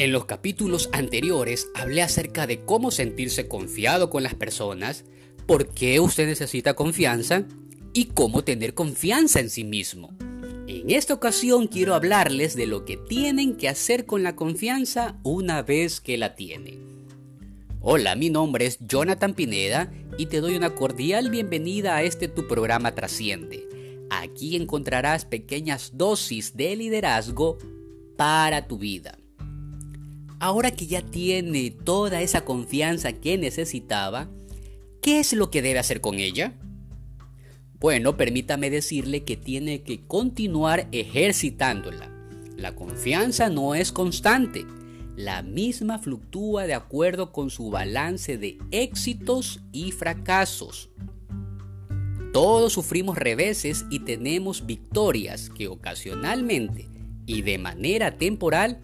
En los capítulos anteriores hablé acerca de cómo sentirse confiado con las personas, por qué usted necesita confianza y cómo tener confianza en sí mismo. En esta ocasión quiero hablarles de lo que tienen que hacer con la confianza una vez que la tienen. Hola, mi nombre es Jonathan Pineda y te doy una cordial bienvenida a este tu programa Trasciende. Aquí encontrarás pequeñas dosis de liderazgo para tu vida. Ahora que ya tiene toda esa confianza que necesitaba, ¿qué es lo que debe hacer con ella? Bueno, permítame decirle que tiene que continuar ejercitándola. La confianza no es constante. La misma fluctúa de acuerdo con su balance de éxitos y fracasos. Todos sufrimos reveses y tenemos victorias que ocasionalmente y de manera temporal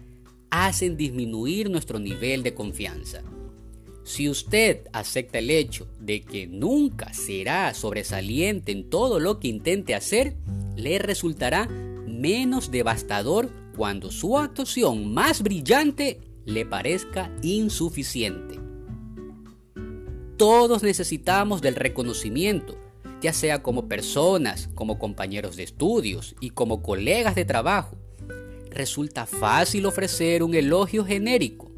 hacen disminuir nuestro nivel de confianza. Si usted acepta el hecho de que nunca será sobresaliente en todo lo que intente hacer, le resultará menos devastador cuando su actuación más brillante le parezca insuficiente. Todos necesitamos del reconocimiento, ya sea como personas, como compañeros de estudios y como colegas de trabajo resulta fácil ofrecer un elogio genérico,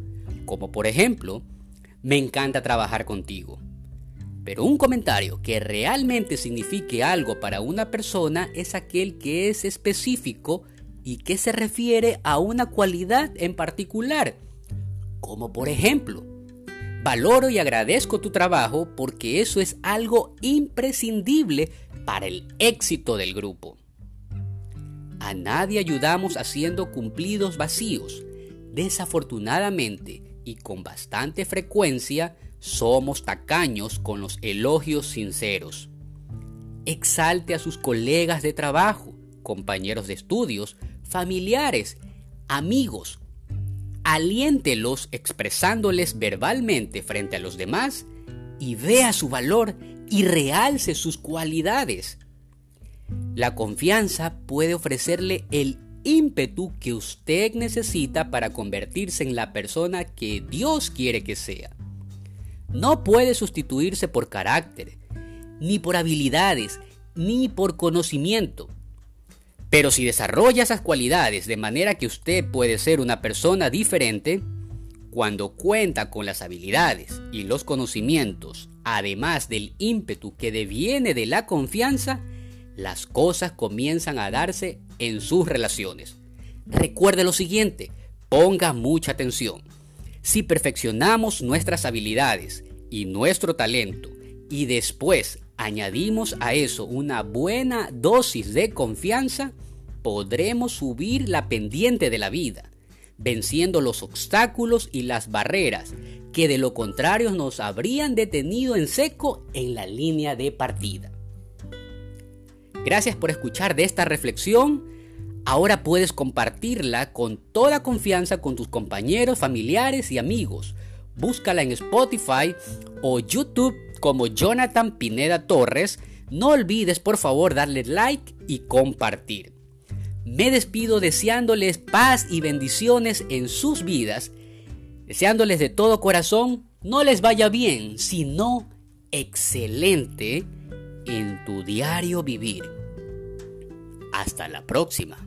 como por ejemplo, me encanta trabajar contigo. Pero un comentario que realmente signifique algo para una persona es aquel que es específico y que se refiere a una cualidad en particular, como por ejemplo, valoro y agradezco tu trabajo porque eso es algo imprescindible para el éxito del grupo. A nadie ayudamos haciendo cumplidos vacíos. Desafortunadamente y con bastante frecuencia somos tacaños con los elogios sinceros. Exalte a sus colegas de trabajo, compañeros de estudios, familiares, amigos. Aliéntelos expresándoles verbalmente frente a los demás y vea su valor y realce sus cualidades. La confianza puede ofrecerle el ímpetu que usted necesita para convertirse en la persona que Dios quiere que sea. No puede sustituirse por carácter, ni por habilidades, ni por conocimiento. Pero si desarrolla esas cualidades de manera que usted puede ser una persona diferente, cuando cuenta con las habilidades y los conocimientos, además del ímpetu que deviene de la confianza, las cosas comienzan a darse en sus relaciones. Recuerde lo siguiente, ponga mucha atención. Si perfeccionamos nuestras habilidades y nuestro talento y después añadimos a eso una buena dosis de confianza, podremos subir la pendiente de la vida, venciendo los obstáculos y las barreras que de lo contrario nos habrían detenido en seco en la línea de partida. Gracias por escuchar de esta reflexión. Ahora puedes compartirla con toda confianza con tus compañeros, familiares y amigos. Búscala en Spotify o YouTube como Jonathan Pineda Torres. No olvides por favor darle like y compartir. Me despido deseándoles paz y bendiciones en sus vidas, deseándoles de todo corazón no les vaya bien, sino excelente en tu diario vivir. Hasta la próxima.